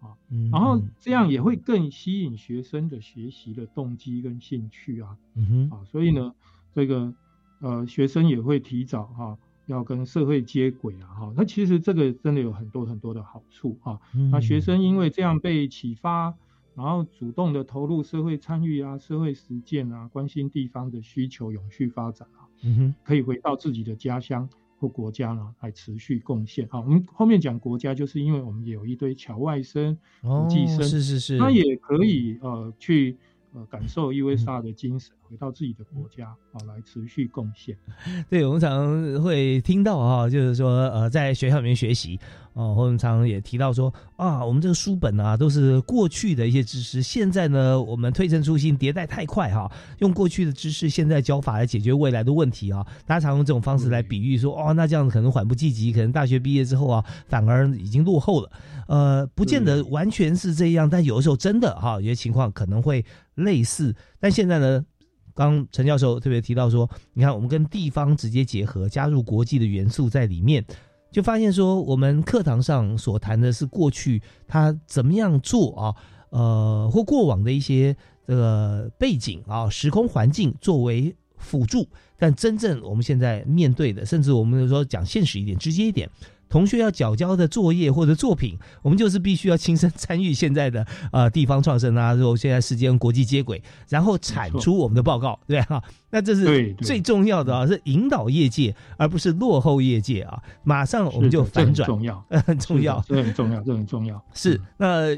Speaker 2: 啊，然后这样也会更吸引学生的学习的动机跟兴趣啊，啊，所以呢这个呃学生也会提早哈。要跟社会接轨啊，哈，那其实这个真的有很多很多的好处啊。那学生因为这样被启发，然后主动的投入社会参与啊，社会实践啊，关心地方的需求，永续发展啊，嗯哼，可以回到自己的家乡或国家呢，来持续贡献啊。我们后面讲国家，就是因为我们也有一堆侨外生、国际生，
Speaker 1: 是是是，
Speaker 2: 他也可以呃去。呃，感受 USR 的精神，回到自己的国家啊，来持续贡献。
Speaker 1: 对，我们常会听到啊，就是说，呃，在学校里面学习哦，我们常也提到说啊，我们这个书本啊，都是过去的一些知识，现在呢，我们推陈出新，迭代太快哈，用过去的知识，现在教法来解决未来的问题啊。大家常用这种方式来比喻说，哦，那这样子可能缓不济急，可能大学毕业之后啊，反而已经落后了。呃，不见得完全是这样，但有的时候真的哈，有些情况可能会。类似，但现在呢？刚陈教授特别提到说，你看我们跟地方直接结合，加入国际的元素在里面，就发现说，我们课堂上所谈的是过去他怎么样做啊，呃，或过往的一些这个背景啊、时空环境作为辅助，但真正我们现在面对的，甚至我们说讲现实一点、直接一点，同学要缴交的作业或者作品，我们就是必须要亲身参与现在的呃地方创生啊，然后现在时间国际接轨，然后产出我们的报告，对哈。那这是最重要的啊，是引导业界，而不是落后业界啊。马上我们就反转，
Speaker 2: 重要，
Speaker 1: 很重要，
Speaker 2: 这很重要，这很重要。
Speaker 1: 是那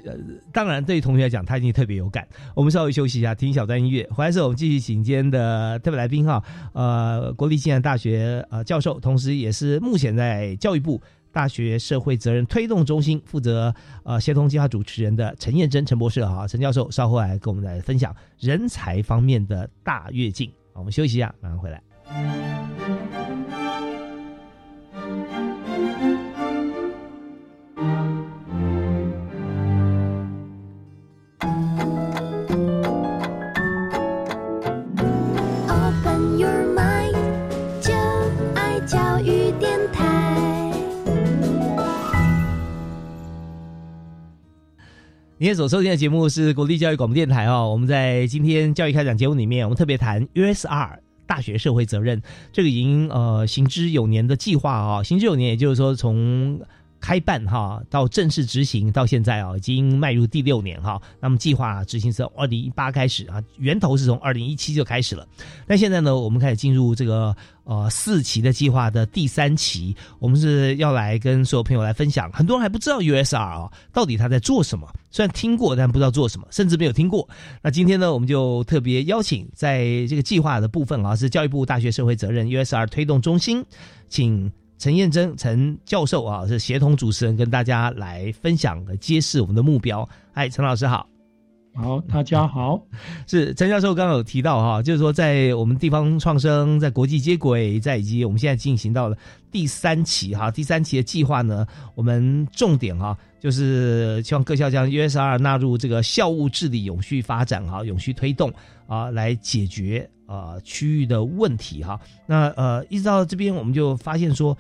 Speaker 1: 当然，对于同学来讲，他已经特别有感。我们稍微休息一下，听一小段音乐。回来之后，我们继续请今天的特别来宾哈，呃，国立暨南大学呃教授，同时也是目前在教育部。大学社会责任推动中心负责呃协同计划主持人的陈燕珍陈博士哈陈教授稍后来跟我们来分享人才方面的大跃进。我们休息一下，马上回来。今天所收听的节目是国立教育广播电台啊。我们在今天教育开讲节目里面，我们特别谈 USR 大学社会责任这个已经呃行之有年的计划啊，行之有年，也就是说从。开办哈到正式执行到现在啊，已经迈入第六年哈。那么计划执行是二零一八开始啊，源头是从二零一七就开始了。那现在呢，我们开始进入这个呃四期的计划的第三期，我们是要来跟所有朋友来分享。很多人还不知道 USR 啊，到底他在做什么？虽然听过，但不知道做什么，甚至没有听过。那今天呢，我们就特别邀请在这个计划的部分啊，是教育部大学社会责任 USR 推动中心，请。陈燕珍陈教授啊，是协同主持人，跟大家来分享和揭示我们的目标。嗨，陈老师好，
Speaker 2: 好，大家好。
Speaker 1: 是陈教授刚刚有提到哈，就是说在我们地方创生，在国际接轨，在以及我们现在进行到了第三期哈，第三期的计划呢，我们重点哈，就是希望各校将 USR 纳入这个校务治理永续发展哈，永续推动啊，来解决。啊，区域的问题哈，那呃，一直到这边我们就发现说，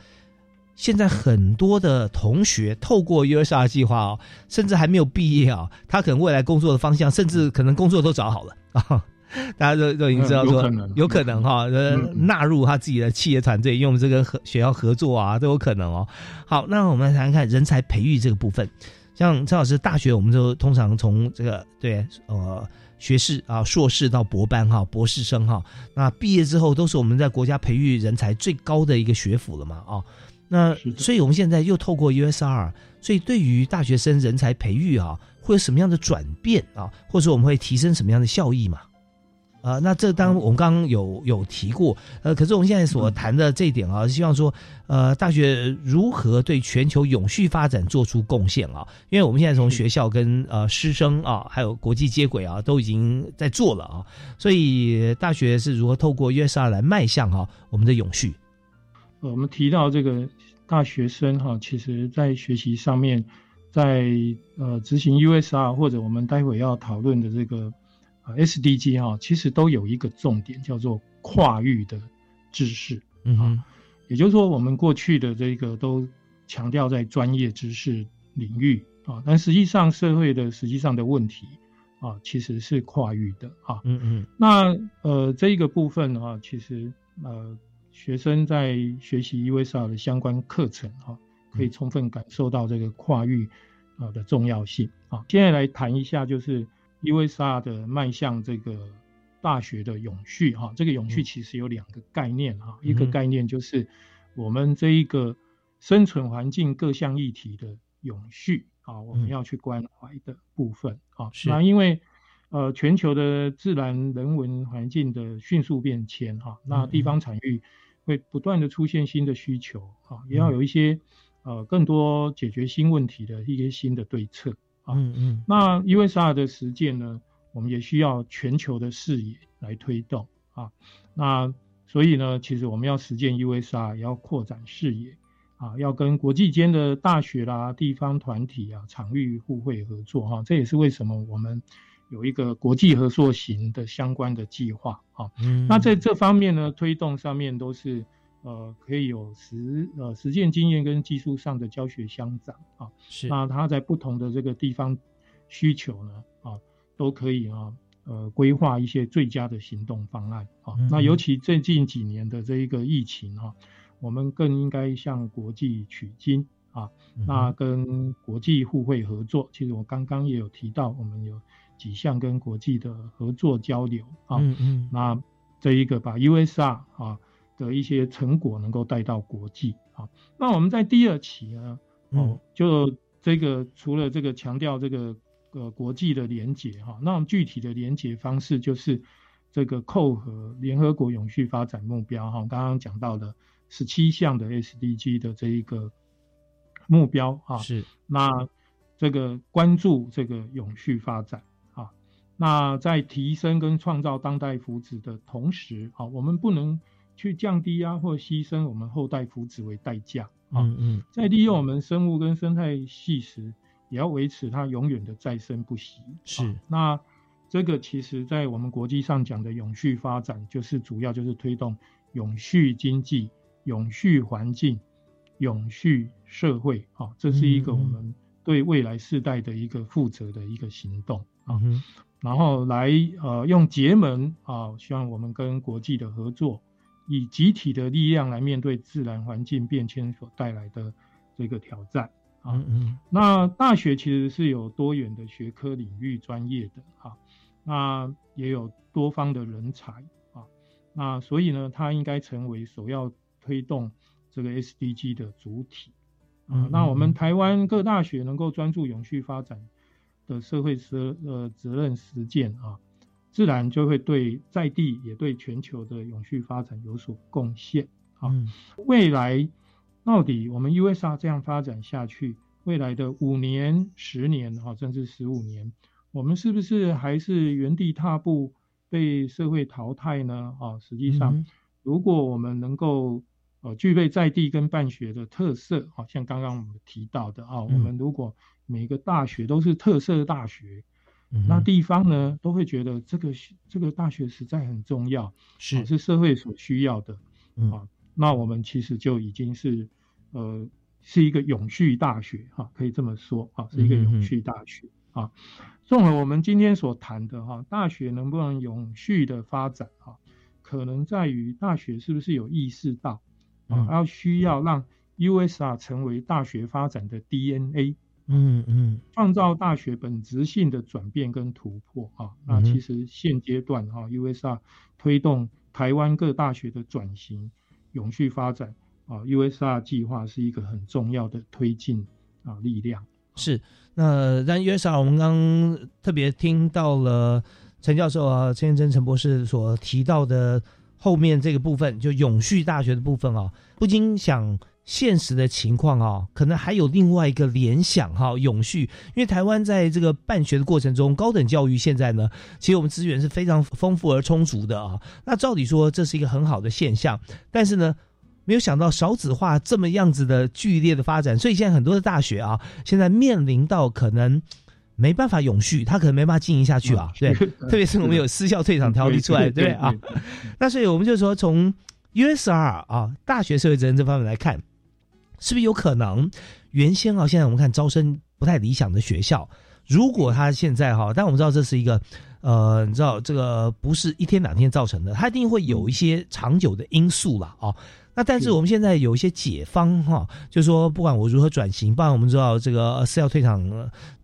Speaker 1: 现在很多的同学透过 USR 计划哦，甚至还没有毕业啊，他可能未来工作的方向，甚至可能工作都找好了啊，大家都都已经知道说，有可能哈，呃，纳入他自己的企业团队，用这个和学校合作啊，都有可能哦。好，那我们来谈谈人才培育这个部分，像陈老师大学，我们就通常从这个对呃。学士啊，硕士到博班哈，博士生哈，那毕业之后都是我们在国家培育人才最高的一个学府了嘛啊，那所以我们现在又透过 USR，所以对于大学生人才培育啊，会有什么样的转变啊，或者说我们会提升什么样的效益嘛？啊，那这当我们刚刚有有提过，呃，可是我们现在所谈的这一点啊，希望说，呃，大学如何对全球永续发展做出贡献啊？因为我们现在从学校跟呃师生啊，还有国际接轨啊，都已经在做了啊，所以大学是如何透过 USR 来迈向哈我们的永续？
Speaker 2: 我们提到这个大学生哈，其实在学习上面，在呃执行 USR 或者我们待会要讨论的这个。SDG 哈，其实都有一个重点，叫做跨域的知识。嗯哼，也就是说，我们过去的这个都强调在专业知识领域啊，但实际上社会的实际上的问题啊，其实是跨域的啊。嗯嗯。那呃，这一个部分的话，其实呃，学生在学习 USR 的相关课程哈，可以充分感受到这个跨域啊的重要性啊。现在来谈一下，就是。USR 的迈向这个大学的永续哈，这个永续其实有两个概念哈，一个概念就是我们这一个生存环境各项议题的永续啊，我们要去关怀的部分啊。那因为呃全球的自然人文环境的迅速变迁哈，那地方产业会不断的出现新的需求啊，也要有一些呃更多解决新问题的一些新的对策。嗯嗯，那 USR 的实践呢，我们也需要全球的视野来推动啊。那所以呢，其实我们要实践 USR，也要扩展视野啊，要跟国际间的大学啦、地方团体啊、场域互惠合作哈。这也是为什么我们有一个国际合作型的相关的计划啊。那在这方面呢，推动上面都是。呃，可以有实呃实践经验跟技术上的教学相长啊，是。那他在不同的这个地方需求呢啊，都可以啊呃规划一些最佳的行动方案啊。那尤其最近几年的这一个疫情哈，我们更应该向国际取经啊，那跟国际互惠合作，其实我刚刚也有提到，我们有几项跟国际的合作交流啊，
Speaker 1: 嗯嗯，
Speaker 2: 那这一个把 USR 啊的一些成果能够带到国际啊，那我们在第二期呢，哦，就这个除了这个强调这个呃国际的连结哈，那我们具体的连结方式就是这个扣合联合国永续发展目标哈，刚刚讲到的十七项的 SDG 的这一个。目标啊，
Speaker 1: 是
Speaker 2: 那这个关注这个永续发展啊，那在提升跟创造当代福祉的同时啊，我们不能去降低啊或牺牲我们后代福祉为代价啊。
Speaker 1: 嗯嗯，
Speaker 2: 在利用我们生物跟生态系时，也要维持它永远的再生不息。
Speaker 1: 是
Speaker 2: 那这个其实在我们国际上讲的永续发展，就是主要就是推动永续经济、永续环境。永续社会啊，这是一个我们对未来世代的一个负责的一个行动啊，然后来呃用结盟啊，希望我们跟国际的合作，以集体的力量来面对自然环境变迁所带来的这个挑战啊。那大学其实是有多元的学科领域专业的啊，那也有多方的人才啊，那所以呢，它应该成为首要推动。这个 SDG 的主体啊，那我们台湾各大学能够专注永续发展的社会责呃责任实践啊，自然就会对在地也对全球的永续发展有所贡献啊。未来到底我们 USA 这样发展下去，未来的五年、十年啊，甚至十五年，我们是不是还是原地踏步被社会淘汰呢？啊，实际上，如果我们能够呃，具备在地跟办学的特色，好像刚刚我们提到的啊，我们如果每个大学都是特色大学，那地方呢都会觉得这个这个大学实在很重要，
Speaker 1: 是
Speaker 2: 是社会所需要的啊。那我们其实就已经是呃是一个永续大学哈，可以这么说啊，是一个永续大学啊。综合我们今天所谈的哈，大学能不能永续的发展啊，可能在于大学是不是有意识到。啊，要需要让 USR 成为大学发展的 DNA，
Speaker 1: 嗯嗯，
Speaker 2: 创造大学本质性的转变跟突破啊。那其实现阶段哈，USR 推动台湾各大学的转型、永续发展啊，USR 计划是一个很重要的推进啊力量。
Speaker 1: 是，那但 USR 我们刚特别听到了陈教授啊、陈彦珍陈博士所提到的。后面这个部分就永续大学的部分啊，不禁想现实的情况啊，可能还有另外一个联想哈，永续，因为台湾在这个办学的过程中，高等教育现在呢，其实我们资源是非常丰富而充足的啊。那照理说这是一个很好的现象，但是呢，没有想到少子化这么样子的剧烈的发展，所以现在很多的大学啊，现在面临到可能。没办法永续，他可能没办法经营下去啊。对，特别是我们有私校退场条例出来，对啊。那所以我们就说，从 USR 啊，大学社会责任这方面来看，是不是有可能原先啊，现在我们看招生不太理想的学校，如果他现在哈，但我们知道这是一个呃，你知道这个不是一天两天造成的，他一定会有一些长久的因素了啊。那但是我们现在有一些解方哈，就是说不管我如何转型，不然我们知道这个私要退场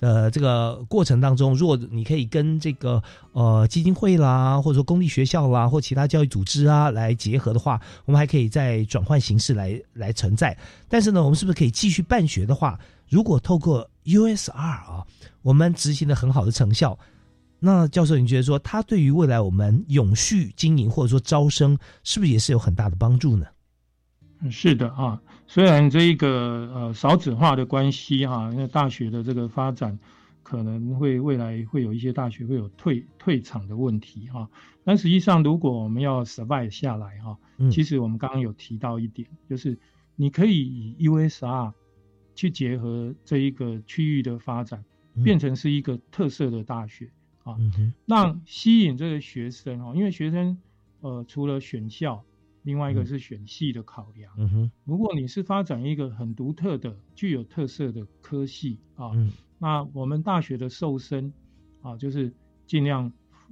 Speaker 1: 的这个过程当中，如果你可以跟这个呃基金会啦，或者说公立学校啦，或其他教育组织啊来结合的话，我们还可以再转换形式来来存在。但是呢，我们是不是可以继续办学的话，如果透过 USR 啊，我们执行的很好的成效，那教授你觉得说它对于未来我们永续经营或者说招生，是不是也是有很大的帮助呢？
Speaker 2: 是的啊，虽然这一个呃少子化的关系哈，因为大学的这个发展可能会未来会有一些大学会有退退场的问题哈，但实际上如果我们要 survive 下来哈，其实我们刚刚有提到一点，就是你可以以 USR 去结合这一个区域的发展，变成是一个特色的大学啊，让吸引这个学生哈，因为学生呃除了选校。另外一个是选系的考量。
Speaker 1: 嗯哼，
Speaker 2: 如果你是发展一个很独特的、具有特色的科系啊，那我们大学的瘦身啊，就是尽量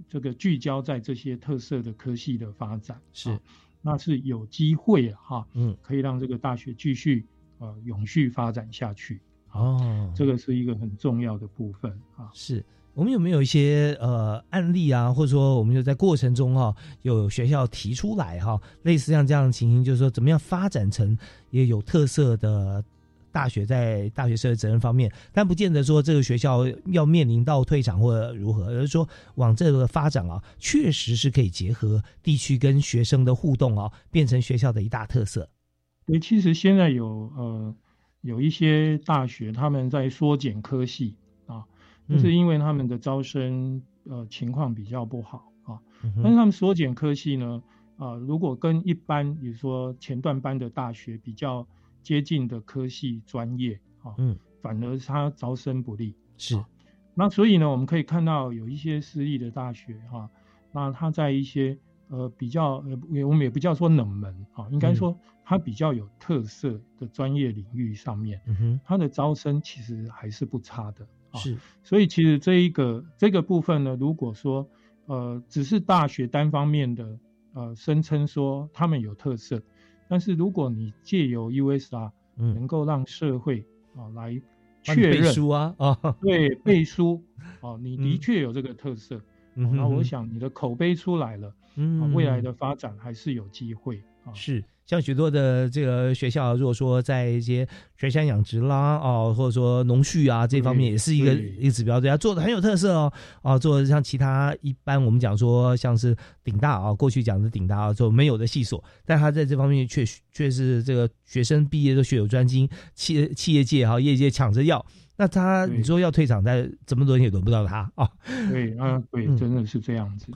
Speaker 2: 这个聚焦在这些特色的科系的发展。
Speaker 1: 是，
Speaker 2: 那是有机会啊，哈，
Speaker 1: 嗯，
Speaker 2: 可以让这个大学继续呃永续发展下去。
Speaker 1: 哦，
Speaker 2: 这个是一个很重要的部分啊。
Speaker 1: 是我们有没有一些呃案例啊，或者说我们就在过程中哈，有学校提出来哈，类似像这样的情形，就是说怎么样发展成也有特色的大学，在大学社会责任方面，但不见得说这个学校要面临到退场或者如何，而是说往这个发展啊，确实是可以结合地区跟学生的互动啊，变成学校的一大特色。
Speaker 2: 对，其实现在有呃。有一些大学他们在缩减科系啊，就是因为他们的招生呃情况比较不好啊，但是他们缩减科系呢啊，如果跟一般比如说前段班的大学比较接近的科系专业啊，嗯，反而他招生不利
Speaker 1: 是，
Speaker 2: 那所以呢，我们可以看到有一些私立的大学哈，那他在一些呃比较呃我们也不叫说冷门啊，应该说。它比较有特色的专业领域上面，嗯哼它的招生其实还是不差的。
Speaker 1: 是，
Speaker 2: 所以其实这一个这个部分呢，如果说呃只是大学单方面的呃声称说他们有特色，但是如果你借由 USR 能够让社会啊来确认
Speaker 1: 书啊啊
Speaker 2: 对背书啊，你的确有这个特色，那我想你的口碑出来了，嗯，未来的发展还是有机会啊。
Speaker 1: 是。像许多的这个学校，如果说在一些水产养殖啦，哦，或者说农畜啊这方面，也是一个一个指标，对啊，做的很有特色哦，啊，做的像其他一般我们讲说像是顶大啊，过去讲的顶大啊，做没有的系所，但他在这方面却却是这个学生毕业都学有专精，企企业界哈业界抢着要，那他你说要退场，但怎么多年也轮不到他啊，
Speaker 2: 对啊，对，真的是这样子。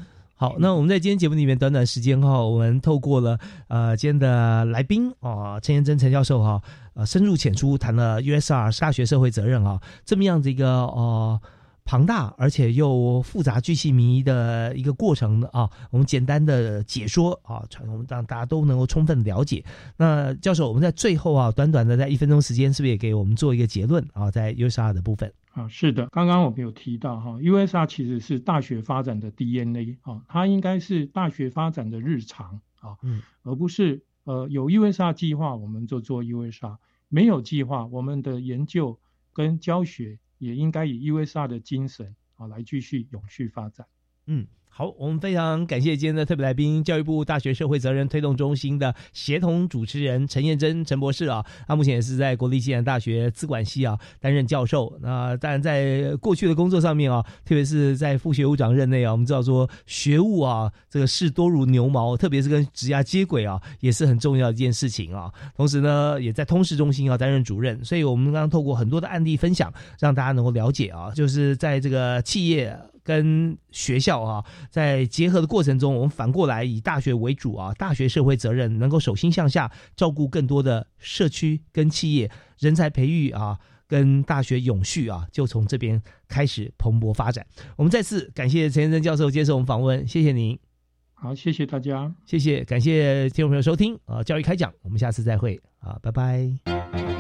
Speaker 1: 好，那我们在今天节目里面短短时间哈，我们透过了呃今天的来宾啊，陈彦真陈教授哈，呃深入浅出谈了 USR 大学社会责任啊，这么样子一个呃庞大而且又复杂巨细靡遗的一个过程啊，我们简单的解说啊，我们让大家都能够充分了解。那教授，我们在最后啊，短短的在一分钟时间，是不是也给我们做一个结论啊？在 USR 的部分。
Speaker 2: 啊，是的，刚刚我们有提到哈，USR 其实是大学发展的 DNA 啊，它应该是大学发展的日常啊，嗯，而不是呃有 USR 计划我们就做 USR，没有计划我们的研究跟教学也应该以 USR 的精神啊来继续永续发展，
Speaker 1: 嗯。好，我们非常感谢今天的特别来宾，教育部大学社会责任推动中心的协同主持人陈彦珍陈博士啊，他目前也是在国立暨南大学资管系啊担任教授。那当然在过去的工作上面啊，特别是在副学务长任内啊，我们知道说学务啊这个事多如牛毛，特别是跟职涯接轨啊，也是很重要的一件事情啊。同时呢，也在通识中心啊担任主任，所以我们刚刚透过很多的案例分享，让大家能够了解啊，就是在这个企业。跟学校啊，在结合的过程中，我们反过来以大学为主啊，大学社会责任能够手心向下，照顾更多的社区跟企业，人才培育啊，跟大学永续啊，就从这边开始蓬勃发展。我们再次感谢陈先生教授接受我们访问，谢谢您。
Speaker 2: 好，谢谢大家，
Speaker 1: 谢谢，感谢听众朋友收听啊，教育开讲，我们下次再会啊，拜拜。